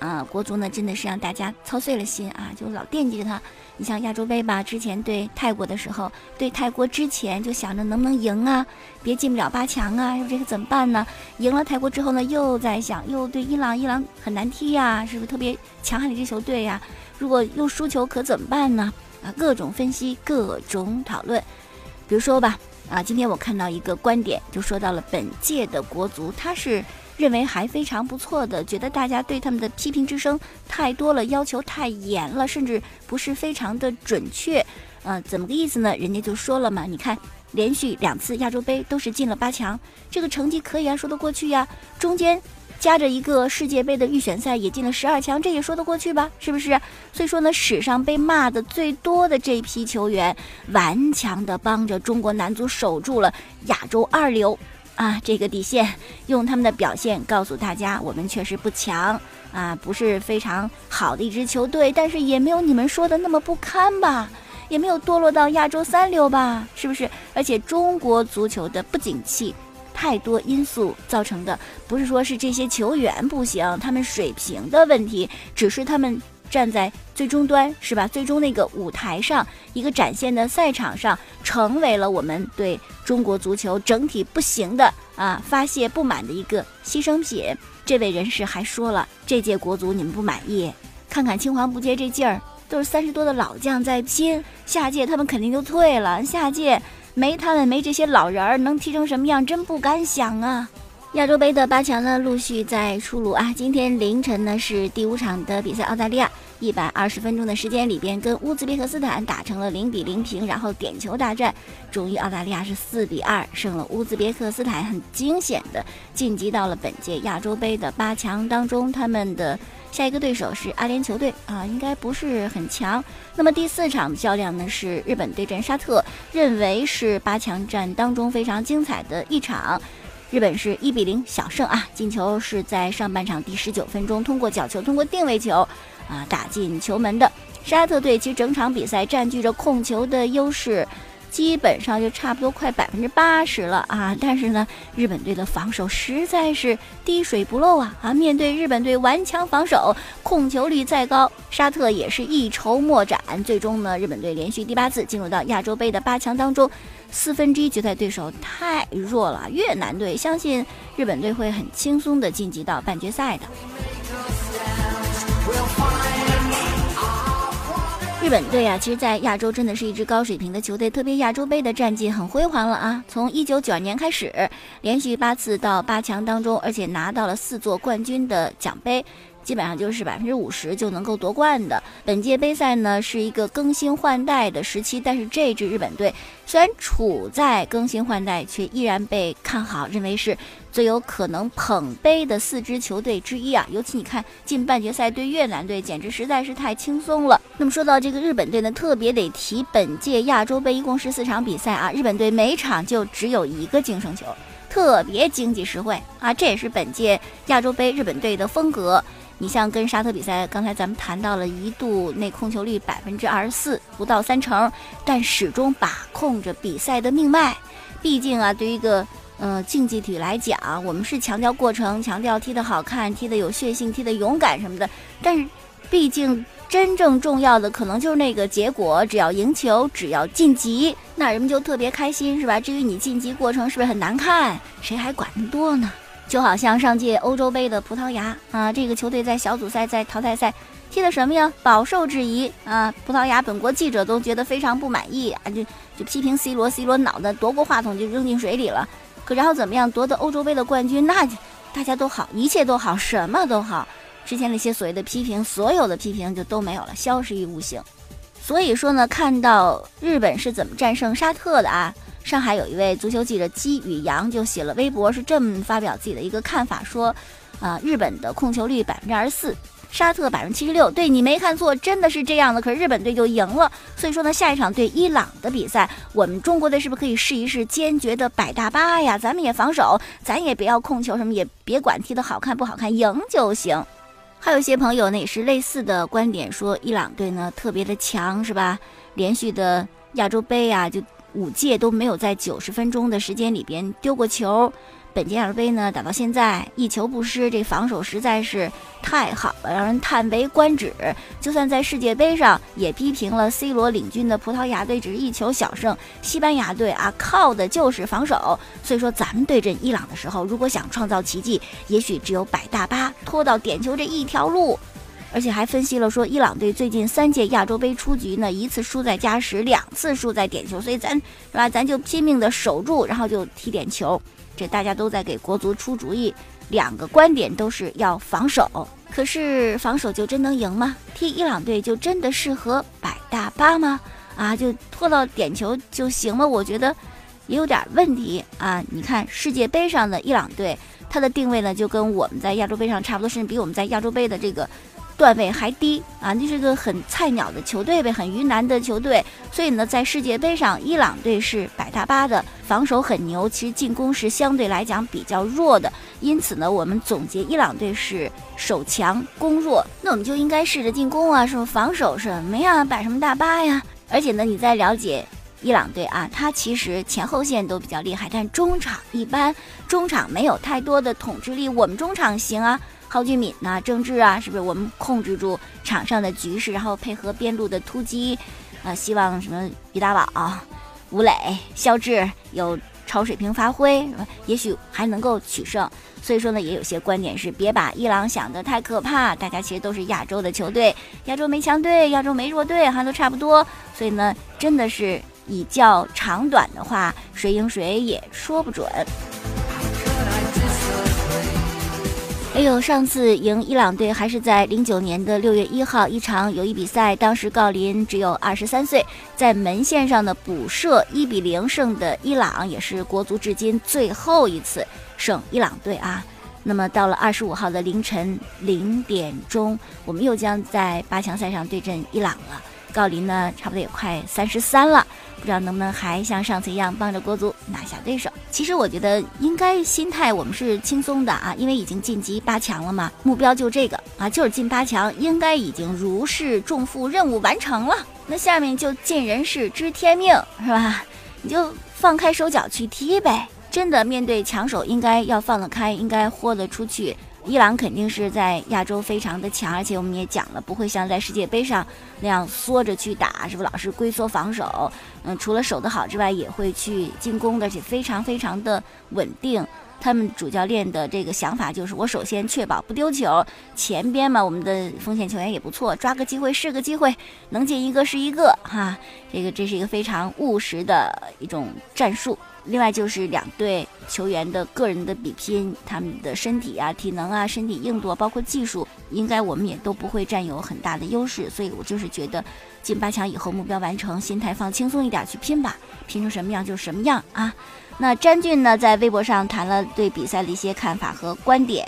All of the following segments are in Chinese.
啊，国足呢真的是让大家操碎了心啊，就老惦记着他。你像亚洲杯吧，之前对泰国的时候，对泰国之前就想着能不能赢啊，别进不了八强啊，这可怎么办呢？赢了泰国之后呢，又在想，又对伊朗，伊朗很难踢呀，是不是特别强悍的一支球队呀？如果又输球可怎么办呢？啊，各种分析，各种讨论。比如说吧，啊，今天我看到一个观点，就说到了本届的国足，他是。认为还非常不错的，觉得大家对他们的批评之声太多了，要求太严了，甚至不是非常的准确。呃，怎么个意思呢？人家就说了嘛，你看连续两次亚洲杯都是进了八强，这个成绩可以啊，说得过去呀。中间夹着一个世界杯的预选赛也进了十二强，这也说得过去吧？是不是？所以说呢，史上被骂的最多的这批球员，顽强的帮着中国男足守住了亚洲二流。啊，这个底线，用他们的表现告诉大家，我们确实不强啊，不是非常好的一支球队，但是也没有你们说的那么不堪吧，也没有堕落到亚洲三流吧，是不是？而且中国足球的不景气，太多因素造成的，不是说是这些球员不行，他们水平的问题，只是他们。站在最终端是吧？最终那个舞台上，一个展现的赛场上，成为了我们对中国足球整体不行的啊发泄不满的一个牺牲品。这位人士还说了，这届国足你们不满意，看看青黄不接这劲儿，都是三十多的老将在拼，下届他们肯定就退了。下届没他们，没这些老人儿，能踢成什么样？真不敢想啊！亚洲杯的八强呢，陆续在出炉啊！今天凌晨呢是第五场的比赛，澳大利亚一百二十分钟的时间里边跟乌兹别克斯坦打成了零比零平，然后点球大战，终于澳大利亚是四比二胜了乌兹别克斯坦，很惊险的晋级到了本届亚洲杯的八强当中。他们的下一个对手是阿联酋队啊，应该不是很强。那么第四场的较量呢是日本对阵沙特，认为是八强战当中非常精彩的一场。日本是一比零小胜啊，进球是在上半场第十九分钟通过角球、通过定位球啊打进球门的。沙特队其实整场比赛占据着控球的优势。基本上就差不多快百分之八十了啊！但是呢，日本队的防守实在是滴水不漏啊！啊，面对日本队顽强防守，控球率再高，沙特也是一筹莫展。最终呢，日本队连续第八次进入到亚洲杯的八强当中，四分之一决赛对手太弱了，越南队相信日本队会很轻松的晋级到半决赛的。日本队啊，其实，在亚洲真的是一支高水平的球队，特别亚洲杯的战绩很辉煌了啊！从一九九二年开始，连续八次到八强当中，而且拿到了四座冠军的奖杯。基本上就是百分之五十就能够夺冠的。本届杯赛呢是一个更新换代的时期，但是这支日本队虽然处在更新换代，却依然被看好，认为是最有可能捧杯的四支球队之一啊。尤其你看进半决赛对越南队，简直实在是太轻松了。那么说到这个日本队呢，特别得提本届亚洲杯一共十四场比赛啊，日本队每场就只有一个净胜球，特别经济实惠啊。这也是本届亚洲杯日本队的风格。你像跟沙特比赛，刚才咱们谈到了一度内控球率百分之二十四，不到三成，但始终把控着比赛的命脉。毕竟啊，对于一个呃竞技体来讲，我们是强调过程，强调踢得好看、踢得有血性、踢得勇敢什么的。但是，毕竟真正重要的可能就是那个结果，只要赢球，只要晋级，那人们就特别开心，是吧？至于你晋级过程是不是很难看，谁还管那么多呢？就好像上届欧洲杯的葡萄牙啊，这个球队在小组赛、在淘汰赛踢的什么呀？饱受质疑啊！葡萄牙本国记者都觉得非常不满意啊，就就批评 C 罗，C 罗脑袋夺过话筒就扔进水里了。可然后怎么样？夺得欧洲杯的冠军，那大家都好，一切都好，什么都好。之前那些所谓的批评，所有的批评就都没有了，消失于无形。所以说呢，看到日本是怎么战胜沙特的啊？上海有一位足球记者姬宇阳就写了微博，是这么发表自己的一个看法，说，啊，日本的控球率百分之二十四，沙特百分之七十六。对你没看错，真的是这样的。可是日本队就赢了，所以说呢，下一场对伊朗的比赛，我们中国队是不是可以试一试坚决的摆大巴呀？咱们也防守，咱也不要控球，什么也别管踢得好看不好看，赢就行。还有一些朋友呢也是类似的观点，说伊朗队呢特别的强，是吧？连续的亚洲杯啊，就五届都没有在九十分钟的时间里边丢过球。本届亚洲杯呢打到现在一球不失，这防守实在是太好了，让人叹为观止。就算在世界杯上也逼平了 C 罗领军的葡萄牙队，只是一球小胜。西班牙队啊，靠的就是防守。所以说，咱们对阵伊朗的时候，如果想创造奇迹，也许只有摆大巴拖到点球这一条路。而且还分析了说，伊朗队最近三届亚洲杯出局呢，一次输在加时，两次输在点球。所以咱是吧，咱就拼命的守住，然后就踢点球。这大家都在给国足出主意，两个观点都是要防守。可是防守就真能赢吗？踢伊朗队就真的适合摆大巴吗？啊，就拖到点球就行了？我觉得也有点问题啊。你看世界杯上的伊朗队，它的定位呢就跟我们在亚洲杯上差不多，甚至比我们在亚洲杯的这个。段位还低啊，这是个很菜鸟的球队呗，很鱼腩的球队。所以呢，在世界杯上，伊朗队是摆大巴的，防守很牛，其实进攻是相对来讲比较弱的。因此呢，我们总结伊朗队是守强攻弱，那我们就应该试着进攻啊，是防守什么呀，摆什么大巴呀？而且呢，你在了解伊朗队啊，他其实前后线都比较厉害，但中场一般，中场没有太多的统治力。我们中场行啊。郝俊敏呐，郑智啊，是不是我们控制住场上的局势，然后配合边路的突击，啊，希望什么于大宝、吴磊、肖智有超水平发挥，也许还能够取胜。所以说呢，也有些观点是别把伊朗想得太可怕，大家其实都是亚洲的球队，亚洲没强队，亚洲没弱队，哈，都差不多。所以呢，真的是以较长短的话，谁赢谁也说不准。哎呦，上次赢伊朗队还是在零九年的六月一号一场友谊比赛，当时郜林只有二十三岁，在门线上的补射一比零胜的伊朗，也是国足至今最后一次胜伊朗队啊。那么到了二十五号的凌晨零点钟，我们又将在八强赛上对阵伊朗了。郜林呢，差不多也快三十三了。不知道能不能还像上次一样帮着国足拿下对手？其实我觉得应该心态我们是轻松的啊，因为已经晋级八强了嘛，目标就这个啊，就是进八强，应该已经如释重负，任务完成了。那下面就尽人事知天命，是吧？你就放开手脚去踢呗。真的面对强手，应该要放得开，应该豁得出去。伊朗肯定是在亚洲非常的强，而且我们也讲了，不会像在世界杯上那样缩着去打，是不是老是龟缩防守？嗯，除了守得好之外，也会去进攻的，而且非常非常的稳定。他们主教练的这个想法就是，我首先确保不丢球，前边嘛，我们的锋线球员也不错，抓个机会是个机会，能进一个是一个哈。这个这是一个非常务实的一种战术。另外就是两队球员的个人的比拼，他们的身体啊、体能啊、身体硬度，包括技术，应该我们也都不会占有很大的优势。所以我就是觉得，进八强以后目标完成，心态放轻松一点去拼吧，拼成什么样就是什么样啊。那詹俊呢，在微博上谈了对比赛的一些看法和观点，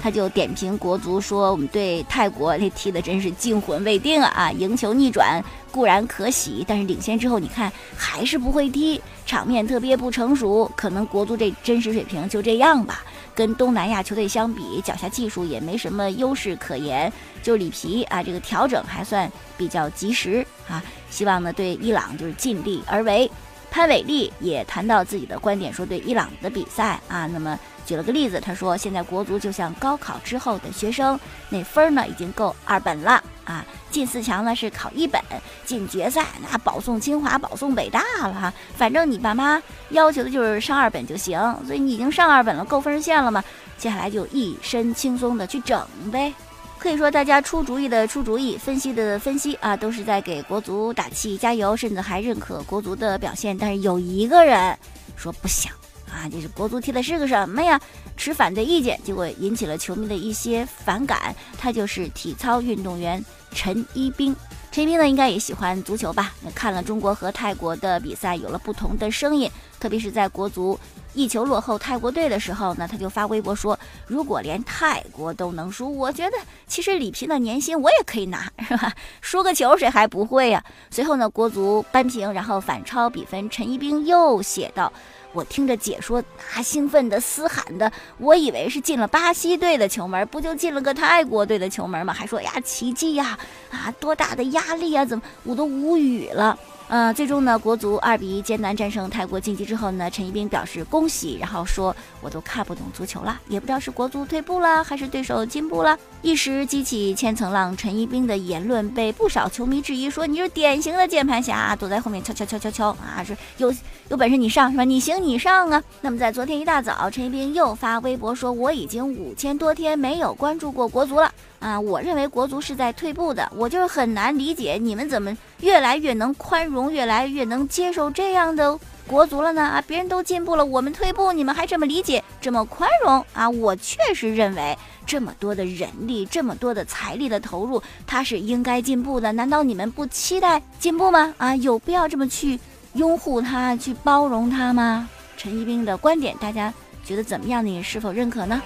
他就点评国足说：“我们对泰国这踢的真是惊魂未定啊！赢球逆转固然可喜，但是领先之后，你看还是不会踢，场面特别不成熟。可能国足这真实水平就这样吧，跟东南亚球队相比，脚下技术也没什么优势可言。就里皮啊，这个调整还算比较及时啊。希望呢，对伊朗就是尽力而为。”潘伟丽也谈到自己的观点，说对伊朗的比赛啊，那么举了个例子，他说现在国足就像高考之后的学生，那分儿呢已经够二本了啊，进四强呢是考一本，进决赛那保送清华、保送北大了哈，反正你爸妈要求的就是上二本就行，所以你已经上二本了，够分数线了嘛，接下来就一身轻松的去整呗。可以说，大家出主意的出主意，分析的分析啊，都是在给国足打气加油，甚至还认可国足的表现。但是有一个人说不想啊，就是国足踢的是个什么呀？持反对意见，结果引起了球迷的一些反感。他就是体操运动员陈一冰。陈一冰呢，应该也喜欢足球吧？那看了中国和泰国的比赛，有了不同的声音，特别是在国足一球落后泰国队的时候呢，他就发微博说：“如果连泰国都能输，我觉得其实李平的年薪我也可以拿，是吧？输个球谁还不会呀？”随后呢，国足扳平，然后反超比分。陈一冰又写道：“我听着解说，啊兴奋的嘶喊的，我以为是进了巴西队的球门，不就进了个泰国队的球门吗？还说呀奇迹呀，啊多大的压力啊，怎么我都无语了。”呃，最终呢，国足二比一艰难战胜泰国晋级之后呢，陈一冰表示恭喜，然后说我都看不懂足球了，也不知道是国足退步了还是对手进步了，一时激起千层浪。陈一冰的言论被不少球迷质疑，说你是典型的键盘侠，躲在后面敲敲敲敲敲啊，是有有本事你上是吧？你行你上啊。那么在昨天一大早，陈一冰又发微博说，我已经五千多天没有关注过国足了。啊，我认为国足是在退步的，我就是很难理解你们怎么越来越能宽容，越来越能接受这样的国足了呢？啊，别人都进步了，我们退步，你们还这么理解，这么宽容啊？我确实认为这么多的人力，这么多的财力的投入，他是应该进步的。难道你们不期待进步吗？啊，有必要这么去拥护他，去包容他吗？陈一冰的观点，大家觉得怎么样？你是否认可呢？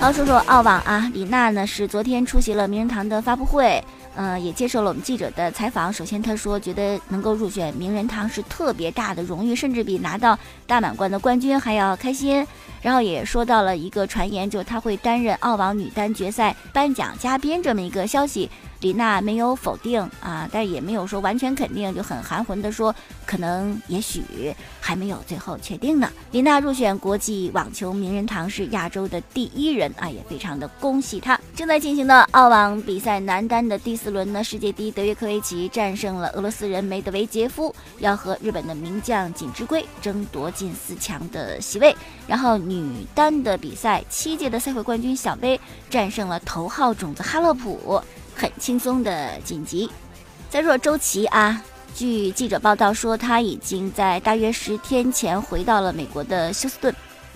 好，说说澳网啊，李娜呢是昨天出席了名人堂的发布会，嗯，也接受了我们记者的采访。首先，她说觉得能够入选名人堂是特别大的荣誉，甚至比拿到大满贯的冠军还要开心。然后也说到了一个传言，就她会担任澳网女单决赛颁奖嘉宾这么一个消息。李娜没有否定啊，但也没有说完全肯定，就很含混的说，可能也许还没有最后确定呢。李娜入选国际网球名人堂是亚洲的第一人啊，也非常的恭喜她。正在进行的澳网比赛男单的第四轮呢，世界第一德约科维奇战胜了俄罗斯人梅德韦杰夫，要和日本的名将锦织圭争夺进四强的席位。然后女单的比赛，七届的赛会冠军小威战胜了头号种子哈勒普。很轻松的晋级。再说周琦啊，据记者报道说，他已经在大约十天前回到了美国的休斯顿，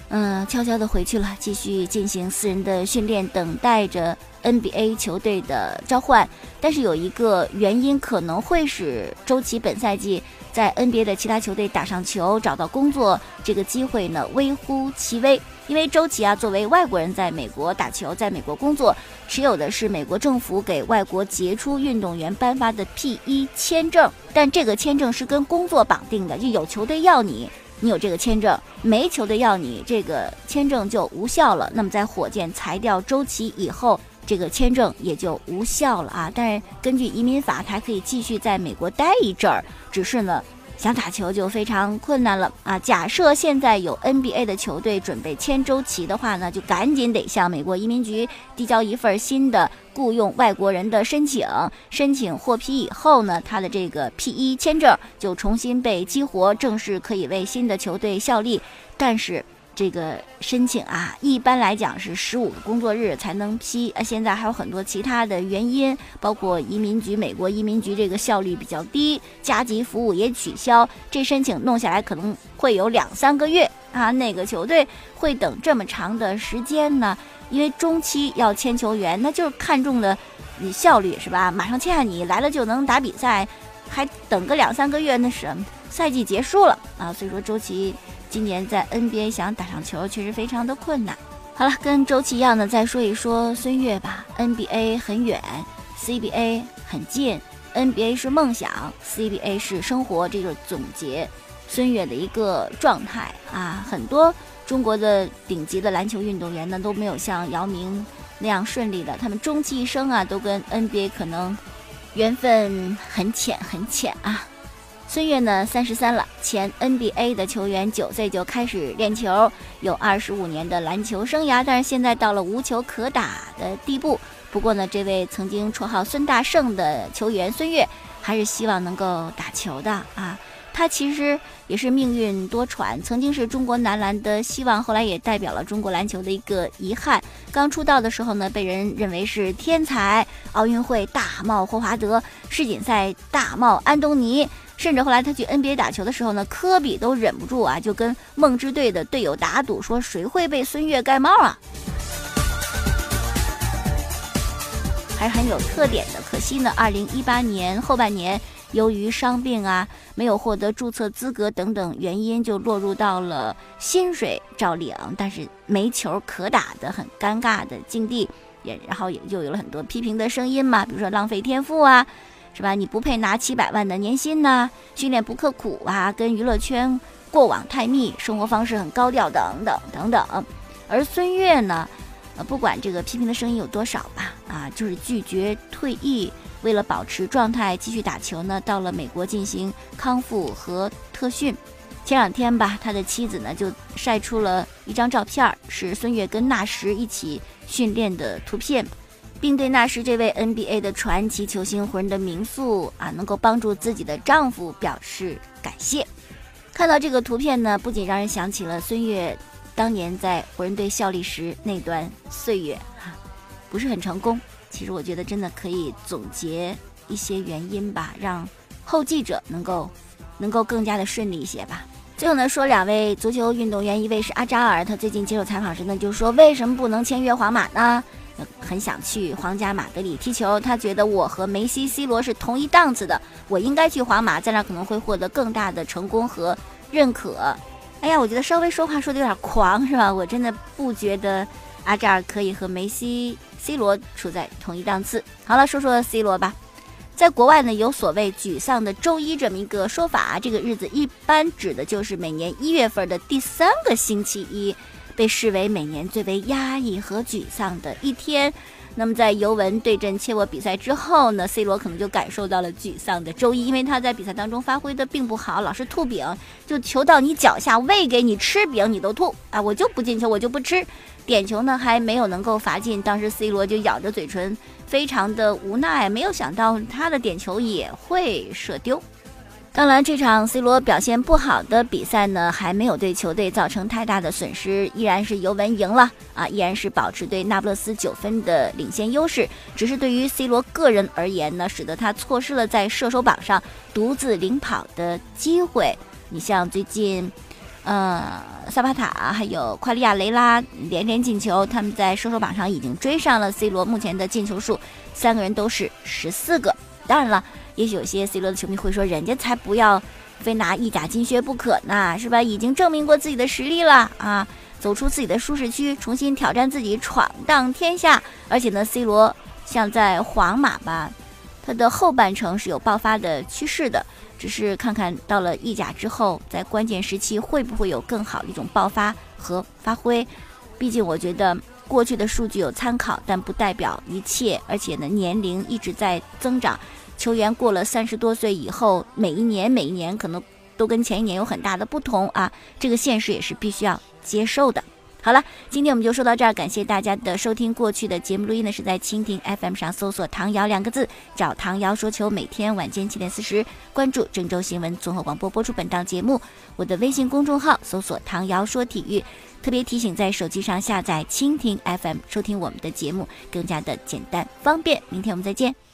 嗯，悄悄的回去了，继续进行私人的训练，等待着 NBA 球队的召唤。但是有一个原因可能会使周琦本赛季在 NBA 的其他球队打上球、找到工作这个机会呢，微乎其微。因为周琦啊，作为外国人在美国打球，在美国工作，持有的是美国政府给外国杰出运动员颁发的 P 一签证，但这个签证是跟工作绑定的，就有球队要你，你有这个签证；没球队要你，这个签证就无效了。那么在火箭裁掉周琦以后，这个签证也就无效了啊。但是根据移民法，他可以继续在美国待一阵儿，只是呢。想打球就非常困难了啊！假设现在有 NBA 的球队准备签周琦的话呢，就赶紧得向美国移民局递交一份新的雇佣外国人的申请。申请获批以后呢，他的这个 P 一签证就重新被激活，正式可以为新的球队效力。但是。这个申请啊，一般来讲是十五个工作日才能批啊。现在还有很多其他的原因，包括移民局、美国移民局这个效率比较低，加急服务也取消。这申请弄下来可能会有两三个月啊。哪个球队会等这么长的时间呢？因为中期要签球员，那就是看中的你效率是吧？马上签下你来了就能打比赛，还等个两三个月，那是赛季结束了啊。所以说周琦。今年在 NBA 想打上球确实非常的困难。好了，跟周琦一样的再说一说孙悦吧。NBA 很远，CBA 很近。NBA 是梦想，CBA 是生活，这就是总结孙悦的一个状态啊。很多中国的顶级的篮球运动员呢都没有像姚明那样顺利的，他们终其一生啊都跟 NBA 可能缘分很浅很浅啊。孙悦呢，三十三了，前 NBA 的球员，九岁就开始练球，有二十五年的篮球生涯，但是现在到了无球可打的地步。不过呢，这位曾经绰号“孙大圣”的球员孙悦，还是希望能够打球的啊。他其实也是命运多舛，曾经是中国男篮的希望，后来也代表了中国篮球的一个遗憾。刚出道的时候呢，被人认为是天才，奥运会大帽霍华德，世锦赛大帽安东尼。甚至后来他去 NBA 打球的时候呢，科比都忍不住啊，就跟梦之队的队友打赌，说谁会被孙悦盖帽啊？还是很有特点的。可惜呢，二零一八年后半年由于伤病啊，没有获得注册资格等等原因，就落入到了薪水照领，但是没球可打的很尴尬的境地。也然后也就有了很多批评的声音嘛，比如说浪费天赋啊，是吧？你不配拿七百万的年薪呐，训练不刻苦啊，跟娱乐圈过往太密，生活方式很高调等等等等。而孙悦呢？呃，不管这个批评的声音有多少吧，啊，就是拒绝退役，为了保持状态继续打球呢，到了美国进行康复和特训。前两天吧，他的妻子呢就晒出了一张照片，是孙悦跟纳什一起训练的图片，并对纳什这位 NBA 的传奇球星湖人的民宿啊，能够帮助自己的丈夫表示感谢。看到这个图片呢，不仅让人想起了孙悦。当年在湖人队效力时那段岁月，哈，不是很成功。其实我觉得真的可以总结一些原因吧，让后继者能够能够更加的顺利一些吧。最后呢，说两位足球运动员，一位是阿扎尔，他最近接受采访时呢，就说为什么不能签约皇马呢？很想去皇家马德里踢球，他觉得我和梅西、C 罗是同一档次的，我应该去皇马，在那可能会获得更大的成功和认可。哎呀，我觉得稍微说话说的有点狂，是吧？我真的不觉得阿扎尔可以和梅西、C 罗处在同一档次。好了，说说 C 罗吧。在国外呢，有所谓“沮丧的周一”这么一个说法，这个日子一般指的就是每年一月份的第三个星期一，被视为每年最为压抑和沮丧的一天。那么在尤文对阵切沃比赛之后呢，C 罗可能就感受到了沮丧的周一，因为他在比赛当中发挥的并不好，老是吐饼，就球到你脚下喂给你吃饼你都吐啊，我就不进球，我就不吃，点球呢还没有能够罚进，当时 C 罗就咬着嘴唇，非常的无奈，没有想到他的点球也会射丢。当然，这场 C 罗表现不好的比赛呢，还没有对球队造成太大的损失，依然是尤文赢了啊，依然是保持对那不勒斯九分的领先优势。只是对于 C 罗个人而言呢，使得他错失了在射手榜上独自领跑的机会。你像最近，呃，萨巴塔还有夸利亚雷拉连连进球，他们在射手榜上已经追上了 C 罗目前的进球数，三个人都是十四个。当然了。也许有些 C 罗的球迷会说，人家才不要非拿意甲金靴不可呢，是吧？已经证明过自己的实力了啊，走出自己的舒适区，重新挑战自己，闯荡天下。而且呢，C 罗像在皇马吧，他的后半程是有爆发的趋势的，只是看看到了意甲之后，在关键时期会不会有更好的一种爆发和发挥。毕竟我觉得过去的数据有参考，但不代表一切。而且呢，年龄一直在增长。球员过了三十多岁以后，每一年每一年可能都跟前一年有很大的不同啊，这个现实也是必须要接受的。好了，今天我们就说到这儿，感谢大家的收听。过去的节目录音呢是在蜻蜓 FM 上搜索“唐瑶”两个字，找唐瑶说球。每天晚间七点四十，关注郑州新闻综合广播播出本档节目。我的微信公众号搜索“唐瑶说体育”，特别提醒在手机上下载蜻蜓 FM 收听我们的节目更加的简单方便。明天我们再见。